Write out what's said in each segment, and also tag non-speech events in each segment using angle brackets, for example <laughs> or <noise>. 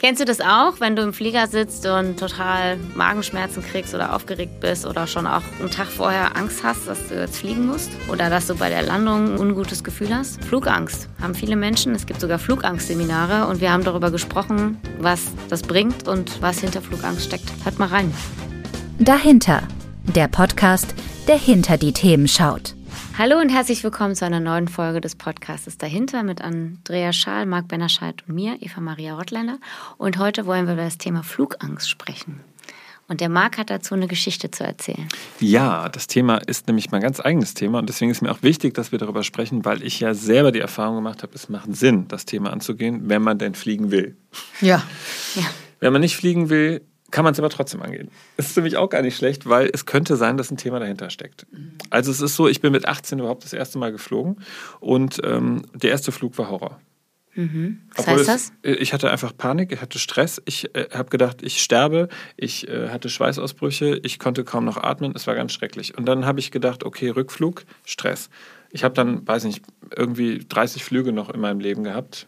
Kennst du das auch, wenn du im Flieger sitzt und total Magenschmerzen kriegst oder aufgeregt bist oder schon auch einen Tag vorher Angst hast, dass du jetzt fliegen musst oder dass du bei der Landung ein ungutes Gefühl hast? Flugangst haben viele Menschen. Es gibt sogar Flugangstseminare und wir haben darüber gesprochen, was das bringt und was hinter Flugangst steckt. Hört mal rein. Dahinter, der Podcast, der hinter die Themen schaut. Hallo und herzlich willkommen zu einer neuen Folge des Podcasts Dahinter mit Andrea Schaal, Marc Bennerscheid und mir, Eva Maria Rottländer. Und heute wollen wir über das Thema Flugangst sprechen. Und der Marc hat dazu eine Geschichte zu erzählen. Ja, das Thema ist nämlich mein ganz eigenes Thema und deswegen ist mir auch wichtig, dass wir darüber sprechen, weil ich ja selber die Erfahrung gemacht habe, es macht Sinn, das Thema anzugehen, wenn man denn fliegen will. Ja. Ja. Wenn man nicht fliegen will, kann man es aber trotzdem angehen. Das ist nämlich auch gar nicht schlecht, weil es könnte sein, dass ein Thema dahinter steckt. Also es ist so, ich bin mit 18 überhaupt das erste Mal geflogen und ähm, der erste Flug war Horror. Mhm. Was Obwohl heißt das? Es, ich hatte einfach Panik, ich hatte Stress, ich äh, habe gedacht, ich sterbe, ich äh, hatte Schweißausbrüche, ich konnte kaum noch atmen, es war ganz schrecklich. Und dann habe ich gedacht, okay, Rückflug, Stress. Ich habe dann, weiß nicht, irgendwie 30 Flüge noch in meinem Leben gehabt.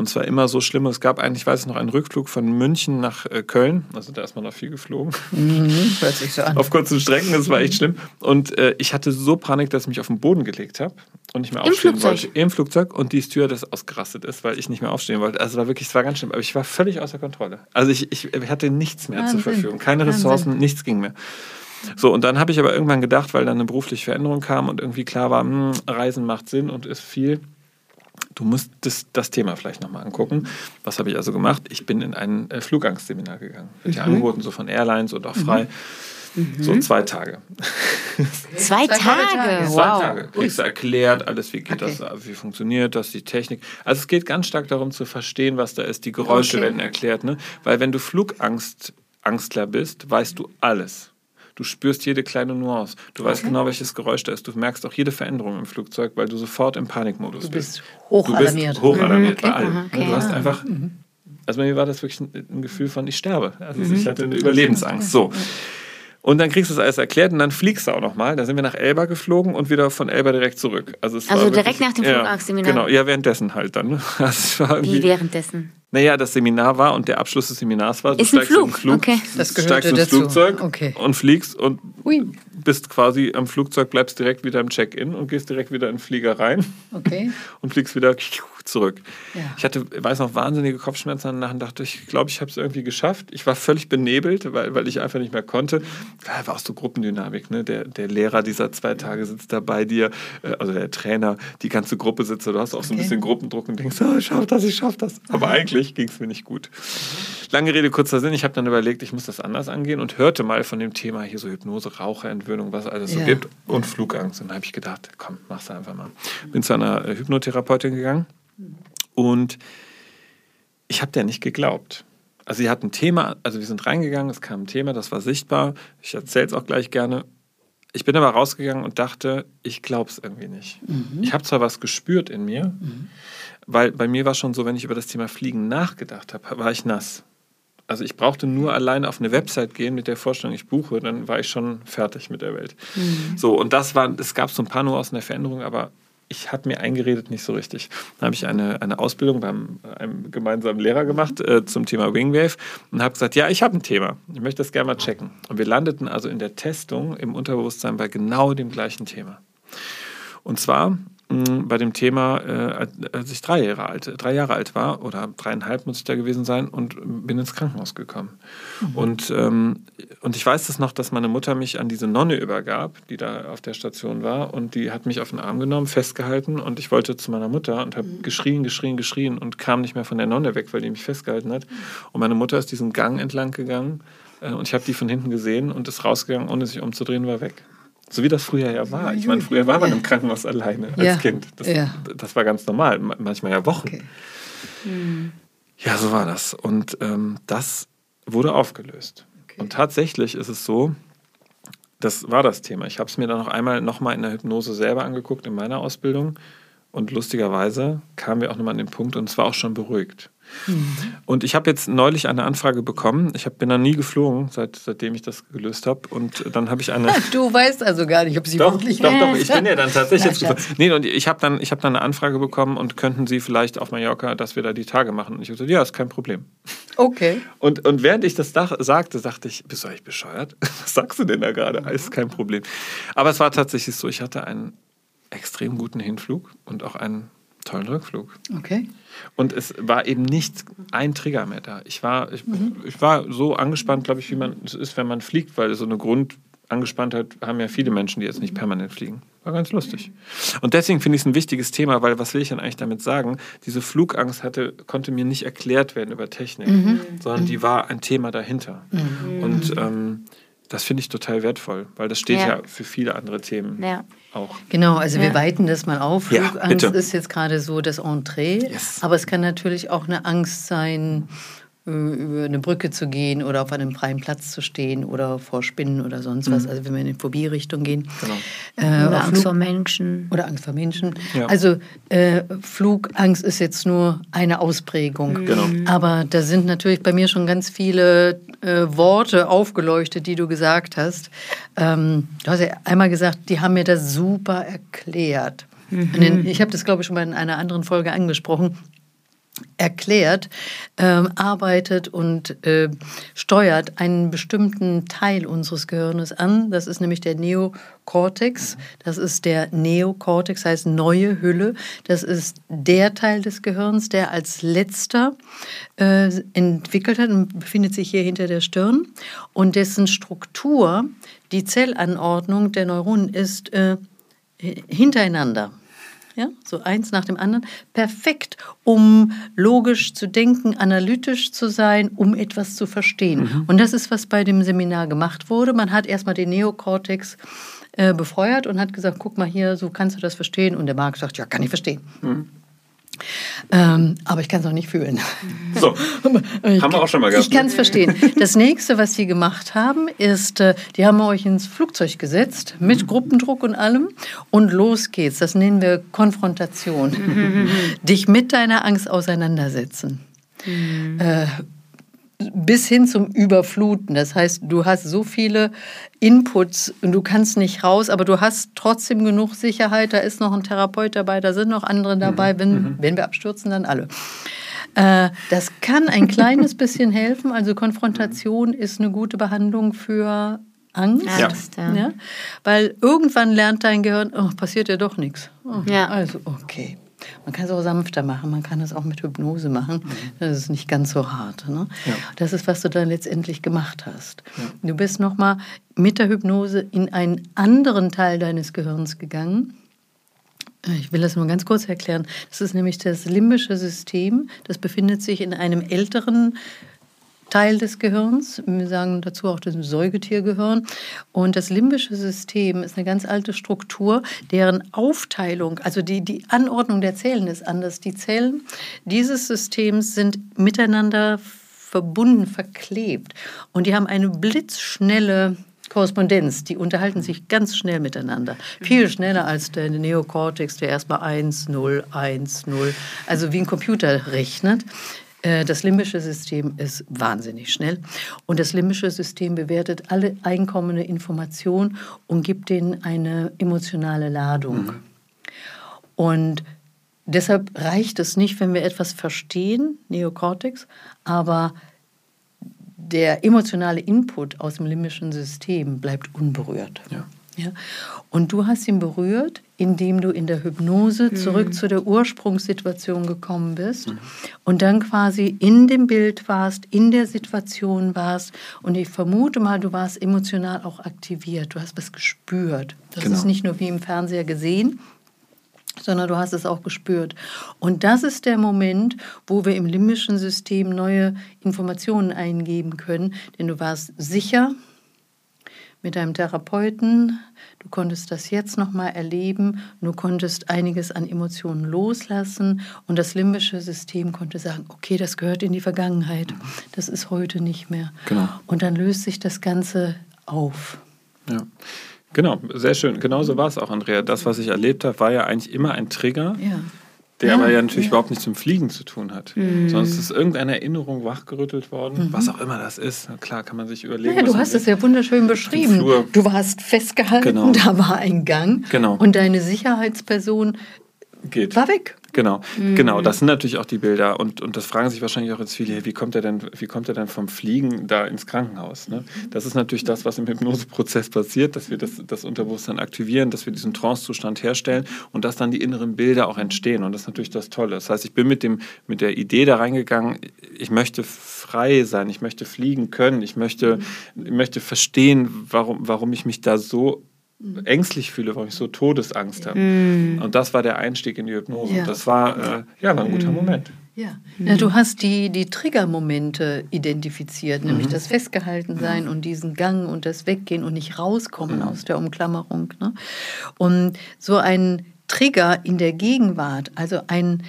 Und zwar immer so schlimm. Es gab eigentlich, weiß ich noch, einen Rückflug von München nach äh, Köln. Also da ist man noch viel geflogen. Mhm, hört sich so an. Auf kurzen Strecken, das war echt schlimm. Und äh, ich hatte so Panik, dass ich mich auf den Boden gelegt habe und nicht mehr Im aufstehen Flugzeug? wollte. Im Flugzeug und die Stewardess ausgerastet ist, weil ich nicht mehr aufstehen wollte. Also es war wirklich, es war ganz schlimm. Aber ich war völlig außer Kontrolle. Also ich, ich, hatte nichts mehr zur Wahnsinn. Verfügung. Keine Wahnsinn. Ressourcen, nichts ging mehr. So, und dann habe ich aber irgendwann gedacht, weil dann eine berufliche Veränderung kam und irgendwie klar war, hm, Reisen macht Sinn und ist viel. Du musst das, das Thema vielleicht nochmal angucken. Was habe ich also gemacht? Ich bin in ein äh, Flugangstseminar gegangen. Wird ja angeboten, so von Airlines und auch frei. So zwei Tage. Zwei, <laughs> Zwei Tage. Tage. Wow. Zwei Tage. Kriegst du erklärt, alles, wie geht Okay. das, wie funktioniert das, die Technik. Also es geht ganz stark darum zu verstehen, was da ist. Die Geräusche Okay. werden erklärt. Ne? Weil wenn du Flugangst, Angstler bist, weißt du alles. Du spürst jede kleine Nuance. Du weißt genau, welches Geräusch da ist. Du merkst auch jede Veränderung im Flugzeug, weil du sofort im Panikmodus Du bist Du bist hochalarmiert. hochalarmiert bei Mhm, okay. allem. Aha, okay. Du hast Ja. einfach, also bei mir war das wirklich ein, ein Gefühl von, ich sterbe. Also Mhm. ich hatte eine Überlebensangst. So. Und dann kriegst du das alles erklärt und dann fliegst du auch nochmal. Da sind wir nach Elba geflogen und wieder von Elba direkt zurück. Also, Also direkt nach dem ja, Flugangstseminar? Genau, ja, währenddessen halt dann. ne? <laughs> Also Wie währenddessen? Naja, das Seminar war und der Abschluss des Seminars war, du Ist ein steigst in den Flug, okay. Das steigst ins dazu. Flugzeug Okay. und fliegst und Ui. bist quasi am Flugzeug, bleibst direkt wieder im Check-in und gehst direkt wieder in den Flieger rein Okay. <laughs> und fliegst wieder zurück. Ja. Ich hatte, weiß noch, wahnsinnige Kopfschmerzen danach und dachte, ich glaube, ich habe es irgendwie geschafft. Ich war völlig benebelt, weil, weil ich einfach nicht mehr konnte. Klar, war auch so Gruppendynamik. Ne? Der, der Lehrer dieser zwei Tage sitzt da bei dir, äh, also der Trainer, die ganze Gruppe sitzt da. Du hast auch so ein Okay. bisschen Gruppendruck und denkst, oh, ich schaff das, ich schaff das. Aber <laughs> eigentlich ging es mir nicht gut. Lange Rede, kurzer Sinn. Ich habe dann überlegt, ich muss das anders angehen und hörte mal von dem Thema hier so Hypnose, Raucherentwöhnung, was es alles so Ja. gibt und Flugangst. Und dann habe ich gedacht, komm, mach's einfach mal. Bin zu einer äh, Hypnotherapeutin gegangen und ich habe der nicht geglaubt. Also sie hat ein Thema, also wir sind reingegangen, es kam ein Thema, das war sichtbar. Ich erzähle es auch gleich gerne. Ich bin aber rausgegangen und dachte, ich glaube es irgendwie nicht. Ich habe zwar was gespürt in mir, weil bei mir war schon so, wenn ich über das Thema Fliegen nachgedacht habe, war ich nass. Also ich brauchte nur alleine auf eine Website gehen mit der Vorstellung, ich buche, dann war ich schon fertig mit der Welt. So, und das war, es gab so ein paar Nuancen der Veränderung, aber ich habe mir eingeredet, nicht so richtig. Dann habe ich eine, eine Ausbildung beim einem gemeinsamen Lehrer gemacht äh, zum Thema Wingwave und habe gesagt, ja, ich habe ein Thema. Ich möchte das gerne mal checken. Und wir landeten also in der Testung im Unterbewusstsein bei genau dem gleichen Thema. Und zwar bei dem Thema, äh, als- ich drei Jahre, alt, drei Jahre alt war, oder dreieinhalb muss ich da gewesen sein, und bin ins Krankenhaus gekommen. Und, ähm, und ich weiß das noch, dass meine Mutter mich an diese Nonne übergab, die da auf der Station war, und die hat mich auf den Arm genommen, festgehalten, und ich wollte zu meiner Mutter und habe geschrien, geschrien, geschrien und kam nicht mehr von der Nonne weg, weil die mich festgehalten hat. Und meine Mutter ist diesen Gang entlang gegangen, äh, und ich habe die von hinten gesehen und ist rausgegangen, ohne sich umzudrehen, war weg. So wie das früher ja war. Ich meine, früher war man im Krankenhaus alleine als Ja. Kind. Das, Ja. das war ganz normal, ma- manchmal ja Wochen. Okay. Ja, so war das. Und ähm, das wurde aufgelöst. Okay. Und tatsächlich ist es so, das war das Thema. Ich habe es mir dann noch einmal nochmal in der Hypnose selber angeguckt in meiner Ausbildung. Und lustigerweise kamen wir auch nochmal an den Punkt und es war auch schon beruhigt. Und ich habe jetzt neulich eine Anfrage bekommen. Ich hab, bin da nie geflogen, seit, seitdem ich das gelöst habe. Und dann habe ich eine. <laughs> Du weißt also gar nicht, ob sie doch, wirklich. Doch, doch, ich bin ja dann tatsächlich jetzt geflogen. Nee, und ich habe dann, hab dann eine Anfrage bekommen und könnten Sie vielleicht auf Mallorca, dass wir da die Tage machen? Und ich habe gesagt, ja, ist kein Problem. Okay. Und, und während ich das sagte, sagte ich, bist du eigentlich bescheuert? <laughs> Was sagst du denn da gerade? Ist kein Problem. Aber es war tatsächlich so, ich hatte einen extrem guten Hinflug und auch einen tollen Rückflug. Okay. Und es war eben nicht ein Trigger mehr da. Ich war, ich, mhm. ich war so angespannt, glaube ich, wie man es ist, wenn man fliegt, weil so eine Grundangespanntheit haben ja viele Menschen, die jetzt nicht permanent fliegen. War ganz lustig. Und deswegen finde ich es ein wichtiges Thema, weil was will ich denn eigentlich damit sagen? Diese Flugangst hatte, konnte mir nicht erklärt werden über Technik, mhm. sondern die war ein Thema dahinter. Mhm. Und ähm, das finde ich total wertvoll, weil das steht ja, ja für viele andere Themen ja. auch. Genau, also ja. wir weiten das mal auf. Flugangst ist jetzt gerade so das Entree, yes. aber es kann natürlich auch eine Angst sein, äh, über eine Brücke zu gehen oder auf einem freien Platz zu stehen oder vor Spinnen oder sonst was. Mhm. Also wenn wir in die Phobie-Richtung gehen. Genau. Äh, oder Angst vor Menschen. Oder Angst vor Menschen. Ja. Also äh, Flugangst ist jetzt nur eine Ausprägung. Mhm. Genau. Aber da sind natürlich bei mir schon ganz viele äh, Worte aufgeleuchtet, die du gesagt hast. Ähm, du hast ja einmal gesagt, die haben mir das super erklärt. Mhm. Ich habe das, glaube ich, schon mal in einer anderen Folge angesprochen erklärt, äh, arbeitet und äh, steuert einen bestimmten Teil unseres Gehirnes an. Das ist nämlich der Neokortex. Das ist der Neokortex, heißt neue Hülle. Das ist der Teil des Gehirns, der als letzter äh, entwickelt hat und befindet sich hier hinter der Stirn und dessen Struktur, die Zellanordnung der Neuronen ist äh, hintereinander ja, so eins nach dem anderen, perfekt, um logisch zu denken, analytisch zu sein, um etwas zu verstehen. Mhm. Und das ist, was bei dem Seminar gemacht wurde. Man hat erstmal den Neokortex äh, befeuert und hat gesagt, guck mal hier, so kannst du das verstehen. Und der Marc sagt, ja, kann ich verstehen. Mhm. Ähm, aber ich kann es auch nicht fühlen. So, <laughs> ich, haben wir auch schon mal gehabt. Ich kann es verstehen. Das nächste, was Sie gemacht haben, ist, äh, die haben euch ins Flugzeug gesetzt mit Gruppendruck und allem und los geht's. Das nennen wir Konfrontation. <laughs> Dich mit deiner Angst auseinandersetzen. Mhm. Äh, bis hin zum Überfluten. Das heißt, du hast so viele Inputs und du kannst nicht raus, aber du hast trotzdem genug Sicherheit. Da ist noch ein Therapeut dabei, da sind noch andere dabei. Mhm. Wenn, mhm. wenn wir abstürzen, dann alle. Äh, das kann ein kleines bisschen helfen. Also Konfrontation ist eine gute Behandlung für Angst. Ja. ja. Weil irgendwann lernt dein Gehirn, oh, passiert ja doch nichts. Oh, ja. Also, okay. Man kann es auch sanfter machen, man kann es auch mit Hypnose machen. Mhm. Das ist nicht ganz so hart. Ne? Ja. Das ist, was du dann letztendlich gemacht hast. Ja. Du bist nochmal mit der Hypnose in einen anderen Teil deines Gehirns gegangen. Ich will das nur ganz kurz erklären. Das ist nämlich das limbische System. Das befindet sich in einem älteren Teil des Gehirns. Wir sagen dazu auch das Säugetiergehirn. Und das limbische System ist eine ganz alte Struktur, deren Aufteilung, also die, die Anordnung der Zellen ist anders. Die Zellen dieses Systems sind miteinander verbunden, verklebt. Und die haben eine blitzschnelle Korrespondenz, die unterhalten sich ganz schnell miteinander. Viel schneller als der Neokortex, der erstmal 1, 0, 1, 0, also wie ein Computer rechnet. Äh, das limbische System ist wahnsinnig schnell und das limbische System bewertet alle einkommende Information und gibt denen eine emotionale Ladung. Mhm. Und deshalb reicht es nicht, wenn wir etwas verstehen, Neokortex, aber der emotionale Input aus dem limbischen System bleibt unberührt. Ja. Ja? Und du hast ihn berührt, indem du in der Hypnose mhm. zurück zu der Ursprungssituation gekommen bist mhm. und dann quasi in dem Bild warst, in der Situation warst. Und ich vermute mal, du warst emotional auch aktiviert. Du hast was gespürt. Das genau. ist nicht nur wie im Fernseher gesehen, sondern du hast es auch gespürt. Und das ist der Moment, wo wir im limbischen System neue Informationen eingeben können, denn du warst sicher, mit deinem Therapeuten. Du konntest das jetzt nochmal erleben. Du konntest einiges an Emotionen loslassen und das limbische System konnte sagen, okay, das gehört in die Vergangenheit. Das ist heute nicht mehr. Genau. Und dann löst sich das Ganze auf. Ja. Genau, sehr schön. Genauso war es auch, Andrea. Das, was ich erlebt habe, war ja eigentlich immer ein Trigger, Ja. Der Ja, aber ja natürlich ja. überhaupt nichts mit Fliegen zu tun hat. Sonst ist irgendeine Erinnerung wachgerüttelt worden, was auch immer das ist. Na Klar, kann man sich überlegen. Ja, du hast es ja wunderschön beschrieben. Du warst festgehalten, Genau. <laughs> da war ein Gang Genau. und deine Sicherheitsperson Geht. war weg. Genau, Mhm. genau, das sind natürlich auch die Bilder und, und das fragen sich wahrscheinlich auch jetzt viele, wie kommt er denn, wie kommt er denn vom Fliegen da ins Krankenhaus? Ne? Das ist natürlich das, was im Hypnoseprozess passiert, dass wir das, das Unterbewusstsein aktivieren, dass wir diesen Trancezustand herstellen und dass dann die inneren Bilder auch entstehen und das ist natürlich das Tolle. Das heißt, ich bin mit, dem, mit der Idee da reingegangen, ich möchte frei sein, ich möchte fliegen können, ich möchte, ich möchte verstehen, warum, warum ich mich da so ängstlich fühle, warum ich so Todesangst habe. Und das war der Einstieg in die Hypnose. Ja. Das war, äh, ja, war ein guter Moment. Ja. ja, du hast die, die Triggermomente identifiziert, nämlich Mhm. das Festgehaltensein und diesen Gang und das Weggehen und nicht rauskommen Mhm. aus der Umklammerung. Ne? Und so ein Trigger in der Gegenwart, also ein,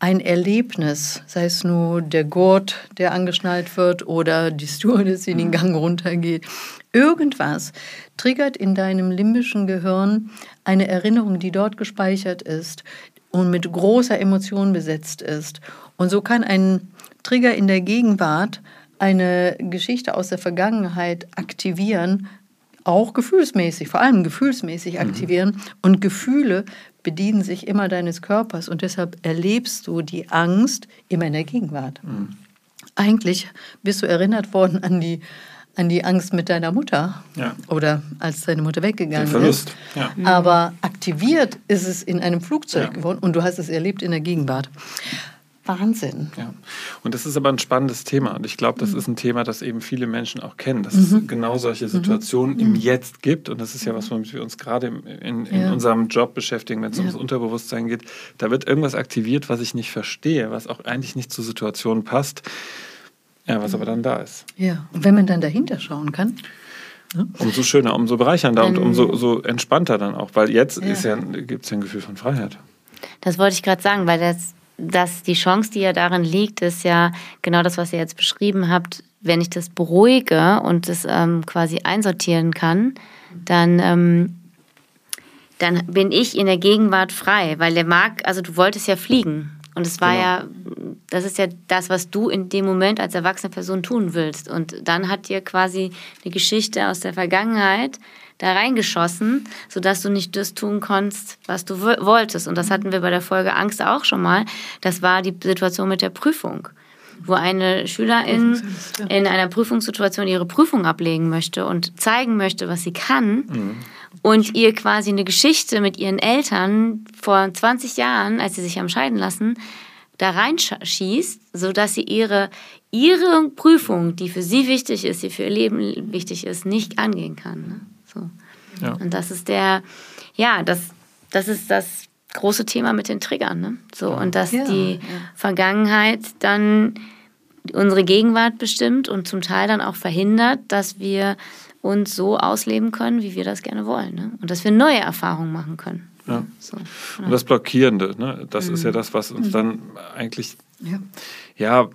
ein Erlebnis, sei es nur der Gurt, der angeschnallt wird oder die Stewardess, die in den Gang runtergeht, irgendwas triggert in deinem limbischen Gehirn eine Erinnerung, die dort gespeichert ist und mit großer Emotion besetzt ist. Und so kann ein Trigger in der Gegenwart eine Geschichte aus der Vergangenheit aktivieren, auch gefühlsmäßig, vor allem gefühlsmäßig aktivieren. Und Gefühle bedienen sich immer deines Körpers und deshalb erlebst du die Angst immer in der Gegenwart. Eigentlich bist du erinnert worden an die, an die Angst mit deiner Mutter Ja. oder als deine Mutter weggegangen Der Verlust. ist. Ja. Aber aktiviert ist es in einem Flugzeug Ja. geworden und du hast es erlebt in der Gegenwart. Wahnsinn. Ja. Und das ist aber ein spannendes Thema. Und ich glaube, das ist ein Thema, das eben viele Menschen auch kennen, dass Mhm. es genau solche Situationen im Jetzt gibt. Und das ist ja was, womit wir uns gerade in, in Ja. unserem Job beschäftigen, wenn es Ja. ums Unterbewusstsein geht. Da wird irgendwas aktiviert, was ich nicht verstehe, was auch eigentlich nicht zur Situation passt. Ja, was aber dann da ist. Ja, und wenn man dann dahinter schauen kann, Umso schöner, umso bereichernder und Ähm. umso so entspannter dann auch. Weil jetzt Ja. ja. gibt es ja ein Gefühl von Freiheit. Das wollte ich gerade sagen, weil das, das die Chance, die ja darin liegt, ist ja genau das, was ihr jetzt beschrieben habt. Wenn ich das beruhige und das ähm, quasi einsortieren kann, dann, ähm, dann bin ich in der Gegenwart frei, weil der mag, also du wolltest ja fliegen. Und es war Genau. ja, das ist ja das, was du in dem Moment als erwachsene Person tun willst. Und dann hat dir quasi eine Geschichte aus der Vergangenheit da reingeschossen, sodass du nicht das tun konntest, was du wo- wolltest. Und das hatten wir bei der Folge Angst auch schon mal. Das war die Situation mit der Prüfung, wo eine Schülerin in einer Prüfungssituation ihre Prüfung ablegen möchte und zeigen möchte, was sie kann. Und ihr quasi eine Geschichte mit ihren Eltern vor 20 Jahren, als sie sich haben scheiden lassen, da reinschießt, sodass sie ihre, ihre Prüfung, die für sie wichtig ist, die für ihr Leben wichtig ist, nicht angehen kann. Ne? So. Ja. Und das ist der, ja, das, das ist das große Thema mit den Triggern. Ne? So, und dass Ja, die ja. Vergangenheit dann unsere Gegenwart bestimmt und zum Teil dann auch verhindert, dass wir uns so ausleben können, wie wir das gerne wollen. Ne? Und dass wir neue Erfahrungen machen können. Ja. So. Und das Blockierende, ne? das ist Mhm. ja das, was uns dann eigentlich ja. Ja,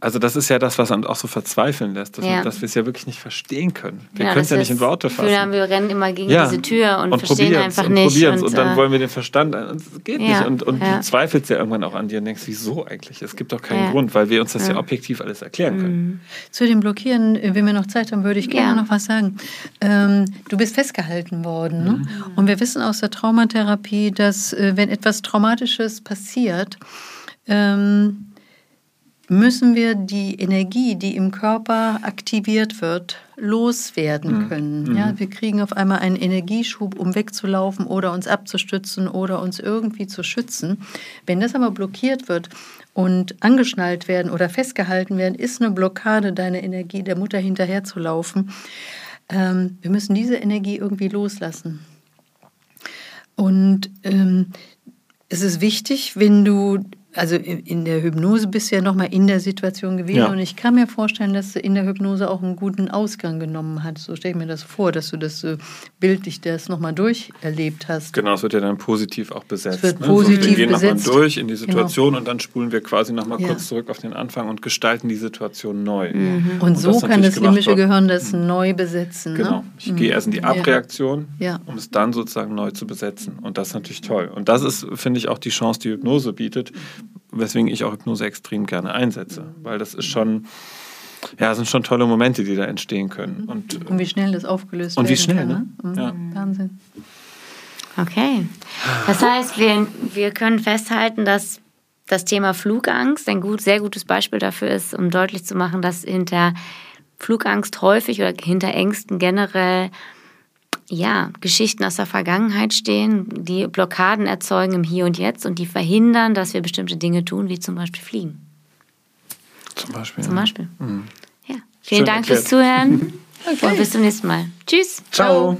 also das ist ja das, was uns auch so verzweifeln lässt, dass, Ja. dass wir es ja wirklich nicht verstehen können. Wir Ja, können es ja nicht in Worte Gefühl haben, fassen. wir rennen immer gegen Ja. diese Tür und, verstehen probieren's einfach und nicht. probieren's und, dann äh, wollen wir den Verstand, und es geht Ja, nicht. Und, und ja. du zweifelst ja irgendwann auch an dir und denkst, wieso eigentlich? Es gibt doch keinen Ja. Grund, weil wir uns das ja, Ja. objektiv alles erklären können. Zu dem Blockieren, äh, wenn wir noch Zeit haben, würde ich gerne Ja. noch was sagen. Ähm, du bist festgehalten worden. Ne? Und wir wissen aus der Traumatherapie, dass äh, wenn etwas Traumatisches passiert, ähm, müssen wir die Energie, die im Körper aktiviert wird, loswerden können. Ja, wir kriegen auf einmal einen Energieschub, um wegzulaufen oder uns abzustützen oder uns irgendwie zu schützen. Wenn das aber blockiert wird und angeschnallt werden oder festgehalten werden, ist eine Blockade deiner Energie, der Mutter hinterherzulaufen. Ähm, wir müssen diese Energie irgendwie loslassen. Und ähm, es ist wichtig, wenn du also in der Hypnose bist du ja nochmal in der Situation gewesen Ja. und ich kann mir vorstellen, dass du in der Hypnose auch einen guten Ausgang genommen hast. So stelle ich mir das vor, dass du das so bildlich das nochmal durcherlebt hast. Genau, es wird ja dann positiv auch besetzt. Es wird ne? positiv so, wir gehen nochmal. Genau. durch in die Situation und dann spulen wir quasi nochmal Ja. kurz zurück auf den Anfang und gestalten die Situation neu. Und so das kann das limbische. Gehirn das neu besetzen. Genau. Ne? Ich gehe erst in die. Abreaktion, Ja. um es dann sozusagen neu zu besetzen. Und das ist natürlich toll. Und das ist, finde ich, auch die Chance, die Hypnose bietet, weswegen ich auch Hypnose extrem gerne einsetze. Weil das ist schon, ja, sind schon tolle Momente, die da entstehen können. Und Und wie schnell das aufgelöst Und wie schnell, kann. ne? Mhm. Ja. Wahnsinn. Okay. Das heißt, wir, wir können festhalten, dass das Thema Flugangst ein gut, sehr gutes Beispiel dafür ist, um deutlich zu machen, dass hinter Flugangst häufig oder hinter Ängsten generell ja, Geschichten aus der Vergangenheit stehen, die Blockaden erzeugen im Hier und Jetzt und die verhindern, dass wir bestimmte Dinge tun, wie zum Beispiel fliegen. zum Beispiel. Zum. Beispiel. Ja. Vielen Schön Dank fürs erklärt. Zuhören <laughs> und bis zum nächsten Mal. Tschüss. Ciao.